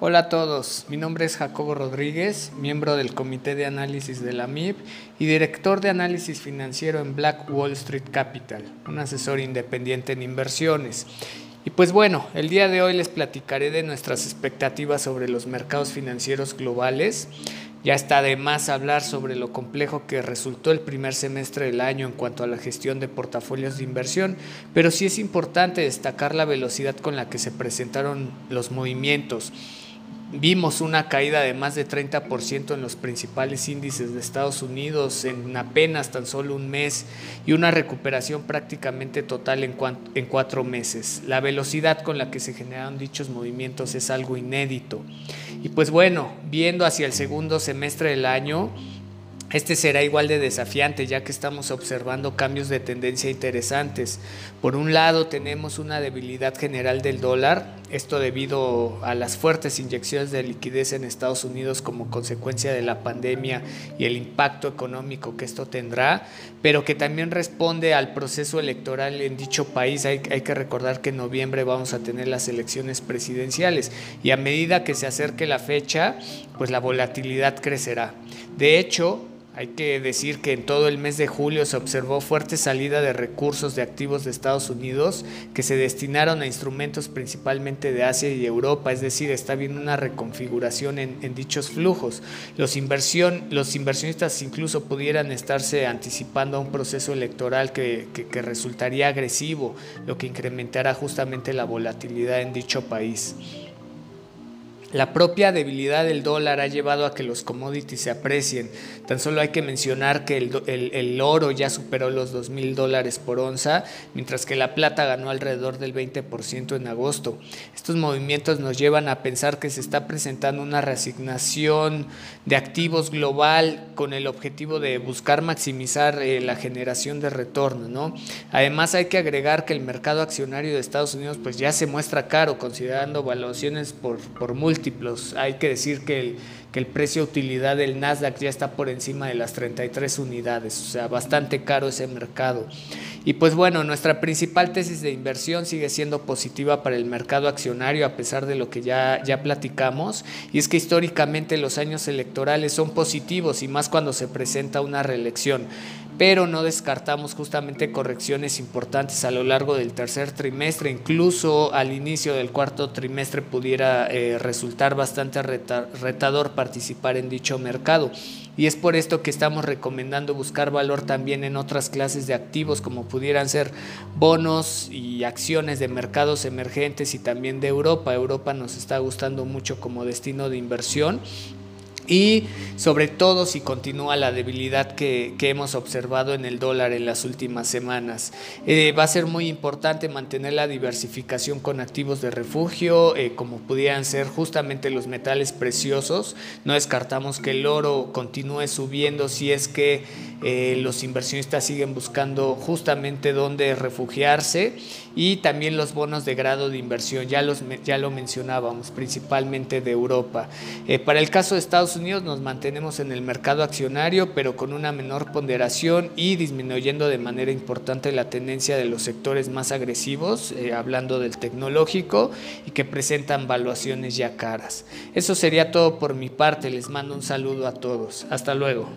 Hola a todos, mi nombre es Jacobo Rodríguez, miembro del Comité de Análisis de la MIP y director de análisis financiero en Black Wall Street Capital, un asesor independiente en inversiones. Y pues bueno, el día de hoy les platicaré de nuestras expectativas sobre los mercados financieros globales. Ya está de más hablar sobre lo complejo que resultó el primer semestre del año en cuanto a la gestión de portafolios de inversión, pero sí es importante destacar la velocidad con la que se presentaron los movimientos Vimos una caída de más de 30% en los principales índices de Estados Unidos en apenas tan solo un mes y una recuperación prácticamente total en, en cuatro meses. La velocidad con la que se generaron dichos movimientos es algo inédito. Y pues bueno, viendo hacia el segundo semestre del año, este será igual de desafiante ya que estamos observando cambios de tendencia interesantes. Por un lado tenemos una debilidad general del dólar, esto debido a las fuertes inyecciones de liquidez en Estados Unidos como consecuencia de la pandemia y el impacto económico que esto tendrá, pero que también responde al proceso electoral en dicho país. Hay, que recordar que en noviembre vamos a tener las elecciones presidenciales y a medida que se acerque la fecha, pues la volatilidad crecerá. De hecho, hay que decir que en todo el mes de julio se observó fuerte salida de recursos de activos de Estados Unidos que se destinaron a instrumentos principalmente de Asia y Europa, es decir, está habiendo una reconfiguración en, dichos flujos. Los, inversión, los inversionistas incluso pudieran estarse anticipando a un proceso electoral que, que resultaría agresivo, lo que incrementará justamente la volatilidad en dicho país. La propia debilidad del dólar ha llevado a que los commodities se aprecien. Tan solo hay que mencionar que el, oro ya superó los 2 mil dólares por onza, mientras que la plata ganó alrededor del 20% en agosto. Estos movimientos nos llevan a pensar que se está presentando una reasignación de activos global con el objetivo de buscar maximizar eh, la generación de retorno. ¿no? Además hay que agregar que el mercado accionario de Estados Unidos pues ya se muestra caro considerando valuaciones por, por múltiplos. Hay que decir que el, precio utilidad del Nasdaq ya está por encima de las 33 unidades, o sea, bastante caro ese mercado. Y pues bueno, nuestra principal tesis de inversión sigue siendo positiva para el mercado accionario a pesar de lo que ya, ya platicamos, y es que históricamente los años electorales son positivos y más cuando se presenta una reelección pero no descartamos justamente correcciones importantes a lo largo del tercer trimestre, incluso al inicio del cuarto trimestre pudiera eh, resultar bastante retador participar en dicho mercado. Y es por esto que estamos recomendando buscar valor también en otras clases de activos como pudieran ser bonos y acciones de mercados emergentes y también de Europa. Europa nos está gustando mucho como destino de inversión y sobre todo si continúa la debilidad que, hemos observado en el dólar en las últimas semanas. Eh, va a ser muy importante mantener la diversificación con activos de refugio, eh, como pudieran ser justamente los metales preciosos. No descartamos que el oro continúe subiendo si es que eh, los inversionistas siguen buscando justamente dónde refugiarse y también los bonos de grado de inversión, ya, los, ya lo mencionábamos, principalmente de Europa. para el caso de Estados Unidos nos mantenemos en el mercado accionario, pero con una menor ponderación y disminuyendo de manera importante la tendencia de los sectores más agresivos, eh, hablando del tecnológico, y que presentan valuaciones ya caras. Eso sería todo por mi parte, les mando un saludo a todos. Hasta luego.